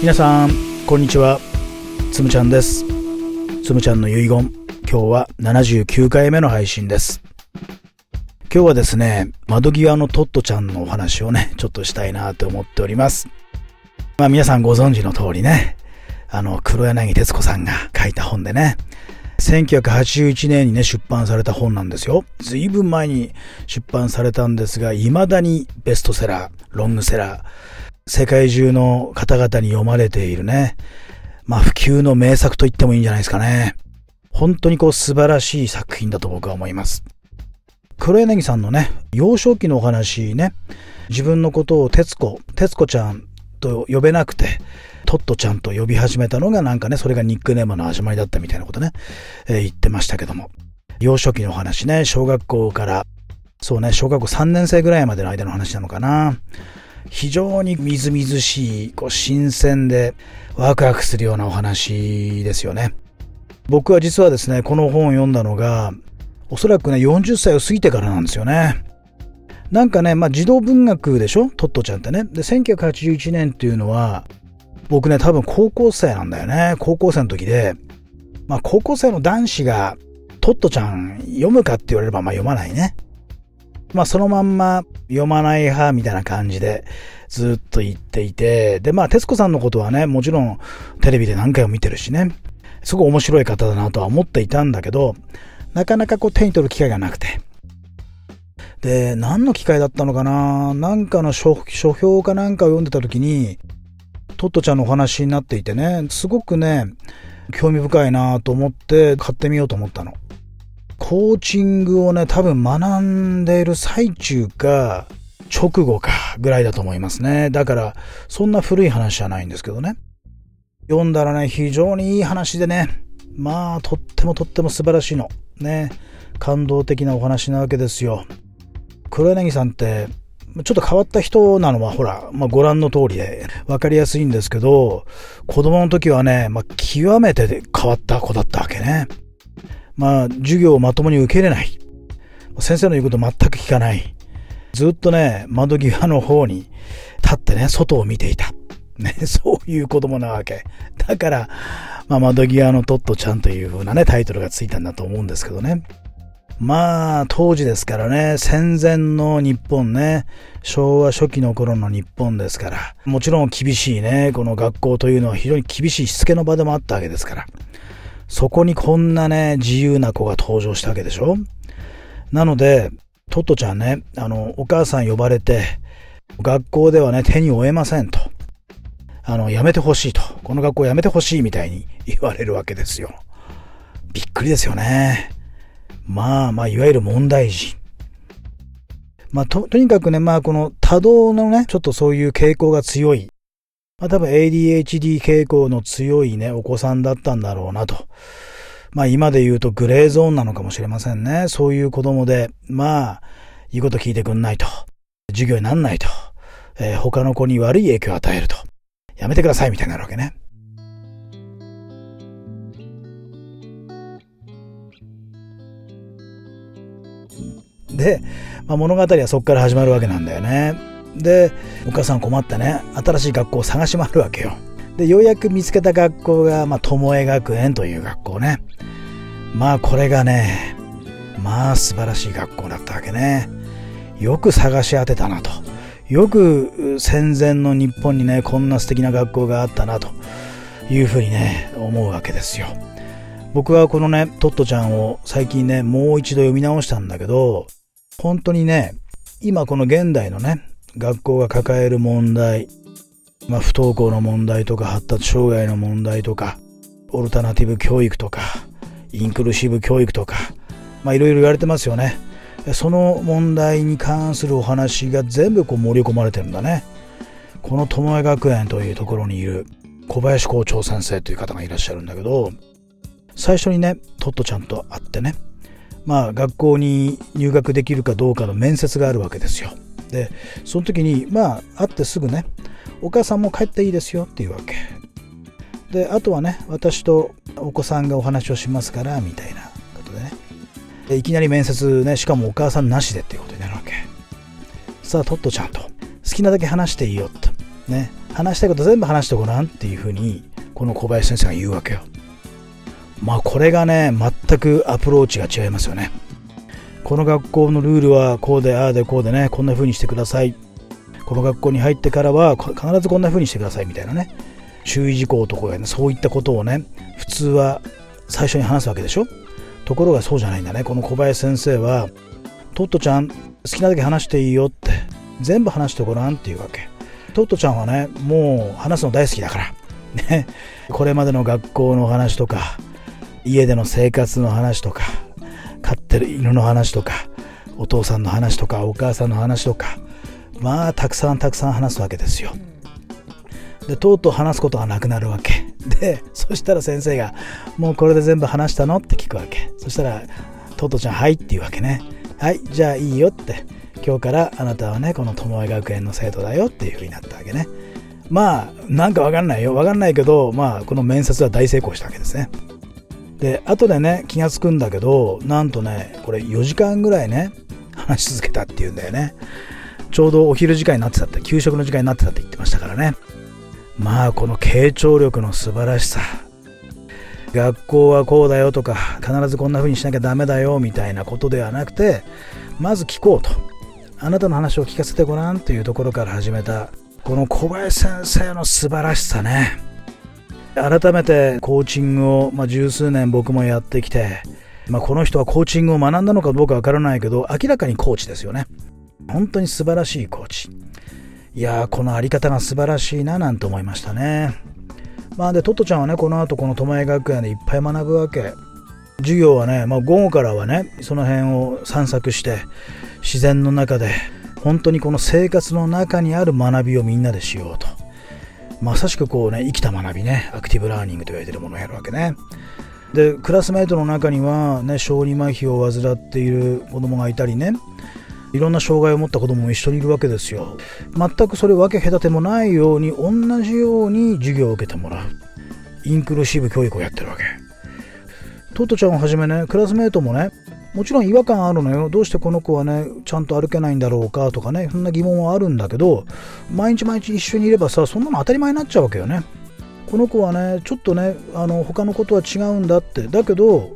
皆さんこんにちは。つむちゃんです。つむちゃんの遺言。今日は79回目の配信です。今日はですね窓際のトットちゃんのお話をねちょっとしたいなと思っております。まあ皆さんご存知の通りねあの黒柳徹子さんが書いた本でね1981年にね、出版された本なんですよ。ずいぶん前に出版されたんですが、未だにベストセラー、ロングセラー、世界中の方々に読まれているね、まあ普及の名作と言ってもいいんじゃないですかね。本当にこう素晴らしい作品だと僕は思います。黒柳さんのね、幼少期のお話ね、自分のことを徹子、徹子ちゃんと呼べなくて、トットちゃんと呼び始めたのがなんかね、それがニックネームの始まりだったみたいなことね、えー、言ってましたけども。幼少期のお話ね、小学校から、そうね、小学校3年生ぐらいまでの間の話なのかな。非常にみずみずしい、こう新鮮でワクワクするようなお話ですよね。僕は実はですね、この本を読んだのが、おそらくね、40歳を過ぎてからなんですよね。なんかね、まあ児童文学でしょ？トットちゃんってね。で、1981年っていうのは、僕ね、多分高校生なんだよね。高校生の時で、まあ高校生の男子がトットちゃん読むかって言われればまあ読まないね。まあそのまんま読まない派みたいな感じでずっと言っていて、でまあ徹子さんのことはね、もちろんテレビで何回も見てるしね、すごい面白い方だなとは思っていたんだけど、なかなかこう手に取る機会がなくて。で、何の機会だったのかな？なんかの書書評かなんかを読んでた時に、トットちゃんのお話になっていてね、すごくね、興味深いなと思って買ってみようと思ったの。コーチングをね、多分学んでいる最中か、直後かぐらいだと思いますね。だから、そんな古い話じゃないんですけどね。読んだらね、非常にいい話でね、まあ、とってもとっても素晴らしいの。ね、感動的なお話なわけですよ。黒柳さんって、ちょっと変わった人なのは、ほら、まあ、ご覧の通りで、わかりやすいんですけど、子供の時はね、まあ、極めて変わった子だったわけね。まあ、授業をまともに受けれない。先生の言うこと全く聞かない。ずっとね、窓際の方に立ってね、外を見ていた。ね、そういう子供なわけ。だから、まあ、窓際のトットちゃんという風なね、タイトルがついたんだと思うんですけどね。まあ、当時ですからね、戦前の日本ね、昭和初期の頃の日本ですから、もちろん厳しいね、この学校というのは非常に厳しいしつけの場でもあったわけですから。そこにこんなね、自由な子が登場したわけでしょ？なので、トットちゃんね、あの、お母さん呼ばれて、学校ではね、手に負えませんと。あの、やめてほしいと。この学校やめてほしいみたいに言われるわけですよ。びっくりですよね。まあまあ、いわゆる問題児。まあ、と、とにかくね、まあ、この多動のね、ちょっとそういう傾向が強いまあ多分 ADHD 傾向の強いね、お子さんだったんだろうなと。まあ今で言うとグレーゾーンなのかもしれませんね。そういう子供で、まあ、言うこと聞いてくんないと。授業になんないと。えー、他の子に悪い影響を与えると。やめてくださいみたいになるわけね。で、まあ、物語はそこから始まるわけなんだよね。でお母さん困ってね新しい学校を探し回るわけよ。でようやく見つけた学校が、まあ、巴学園という学校ね。まあこれがねまあ素晴らしい学校だったわけね。よく探し当てたなと。よく戦前の日本にねこんな素敵な学校があったなと。いうふうにね思うわけですよ。僕はこのねトットちゃんを最近ねもう一度読み直したんだけど本当にね今この現代のね学校が抱える問題、まあ、不登校の問題とか発達障害の問題とかオルタナティブ教育とかインクルーシブ教育とかいろいろ言われてますよね。その問題に関するお話が全部こう盛り込まれてるんだね。この巴学園というところにいる小林校長先生という方がいらっしゃるんだけど最初にねトットちゃんと会ってねまあ学校に入学できるかどうかの面接があるわけですよ。でその時にまあ会ってすぐねお母さんも帰っていいですよっていうわけ。であとはね私とお子さんがお話をしますからみたいなことでね。でいきなり面接ねしかもお母さんなしでっていうことになるわけ。さあトットちゃんと。好きなだけ話していいよと。ね。話したいこと全部話してごらんっていうふうにこの小林先生が言うわけよ。まあこれがね全くアプローチが違いますよね。この学校のルールはこうでああでこうでねこんな風にしてください。この学校に入ってからは必ずこんな風にしてくださいみたいなね。注意事項とかねそういったことをね普通は最初に話すわけでしょ？ところがそうじゃないんだね。この小林先生はトットちゃん好きなだけ話していいよって全部話してごらんっていうわけ。トットちゃんはねもう話すの大好きだから。ね。これまでの学校の話とか家での生活の話とか飼ってる犬の話とかお父さんの話とかお母さんの話とかまあたくさんたくさん話すわけですよ。でとうとう話すことがなくなるわけ。でそしたら先生が「もうこれで全部話したの?」って聞くわけ。そしたら「トトちゃんはい」って言うわけね。はいじゃあいいよって。今日からあなたはねこの友恵学園の生徒だよっていう風になったわけね。まあなんかわかんないよ。わかんないけどまあこの面接は大成功したわけですね。で後でね気が付くんだけどなんとねこれ4時間ぐらいね話し続けたっていうんだよね。ちょうどお昼時間になってたって給食の時間になってたって言ってましたからね。まあこの傾聴力の素晴らしさ。学校はこうだよとか必ずこんな風にしなきゃダメだよみたいなことではなくてまず聞こうと。あなたの話を聞かせてごらんというところから始めたこの小林先生の素晴らしさね。改めてコーチングを、まあ、十数年僕もやってきて、まあ、この人はコーチングを学んだのかどうかわからないけど明らかにコーチですよね。本当に素晴らしいコーチ。いやーこのあり方が素晴らしいななんて思いましたね。まあでトットちゃんはねこの後この友恵学園でいっぱい学ぶわけ。授業はね、まあ、午後からはねその辺を散策して自然の中で本当にこの生活の中にある学びをみんなでしようと。まさしくこうね生きた学びねアクティブラーニングと言われてるものをやるわけね。でクラスメートの中にはね小児麻痺を患っている子供がいたりねいろんな障害を持った子供も一緒にいるわけですよ。全くそれ分け隔てもないように同じように授業を受けてもらう。インクルーシブ教育をやってるわけ。トットちゃんをはじめねクラスメートもねもちろん違和感あるのよ。どうしてこの子はねちゃんと歩けないんだろうかとかね。そんな疑問はあるんだけど毎日毎日一緒にいればさそんなの当たり前になっちゃうわけよね。この子はねちょっとねあの他のことは違うんだって。だけど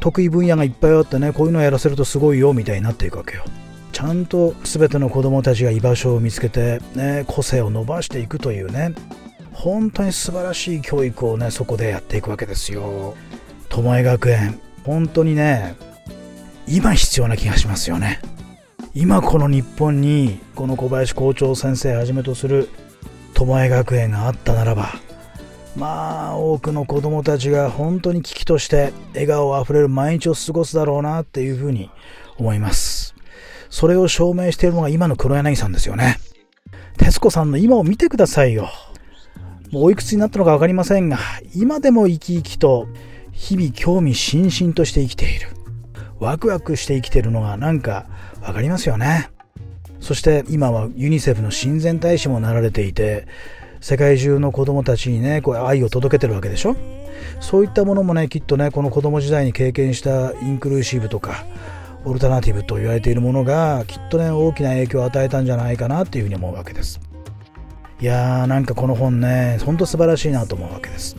得意分野がいっぱいあってねこういうのをやらせるとすごいよみたいになっていくわけよ。ちゃんと全ての子どもたちが居場所を見つけて、ね、個性を伸ばしていくというね。本当に素晴らしい教育をねそこでやっていくわけですよ。巴学園。本当にね今必要な気がしますよね。今この日本にこの小林校長先生はじめとする巴学園があったならばまあ多くの子供たちが本当に危機として笑顔あふれる毎日を過ごすだろうなっていうふうに思います。それを証明しているのが今の黒柳さんですよね。徹子さんの今を見てくださいよ。もうおいくつになったのか分かりませんが今でも生き生きと日々興味津々として生きている。ワクワクして生きてるのがなんか分かりますよね。そして今はユニセフの親善大使もなられていて世界中の子供たちにねこう愛を届けてるわけでしょ？そういったものもねきっとねこの子供時代に経験したインクルーシブとかオルタナティブと言われているものがきっとね大きな影響を与えたんじゃないかなっていうふうに思うわけです。いやーなんかこの本ねほんと素晴らしいなと思うわけです。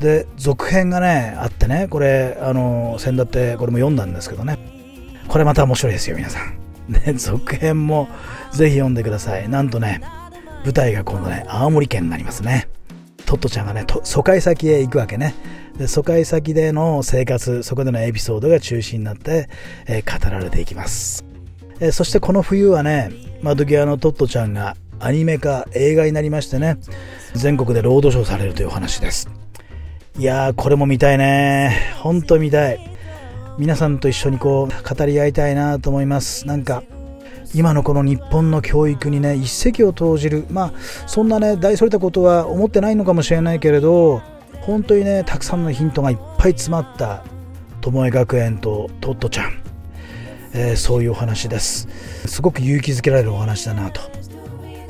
で続編がねあってねこれあの先だってこれも読んだんですけどね。これまた面白いですよ皆さん。ね続編もぜひ読んでください。なんとね舞台が今度ね青森県になりますね。トットちゃんがね疎開先へ行くわけね。で疎開先での生活そこでのエピソードが中心になって、えー、語られていきます、えー、そしてこの冬はね窓際のトットちゃんがアニメ化映画になりましてね全国でロードショーされるというお話です。いやーこれも見たいね。ほんと見たい。皆さんと一緒にこう語り合いたいなと思います。なんか今のこの日本の教育にね一石を投じる。まあそんなね大それたことは思ってないのかもしれないけれど本当にねたくさんのヒントがいっぱい詰まった巴学園とトットちゃん、えー、そういうお話です。すごく勇気づけられるお話だなと、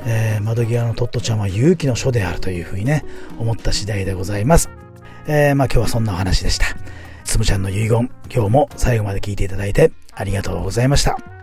えー、窓際のトットちゃんは勇気の書であるというふうにね思った次第でございます。えー、まあ今日はそんなお話でした。つむちゃんの遺言、今日も最後まで聞いていただいてありがとうございました。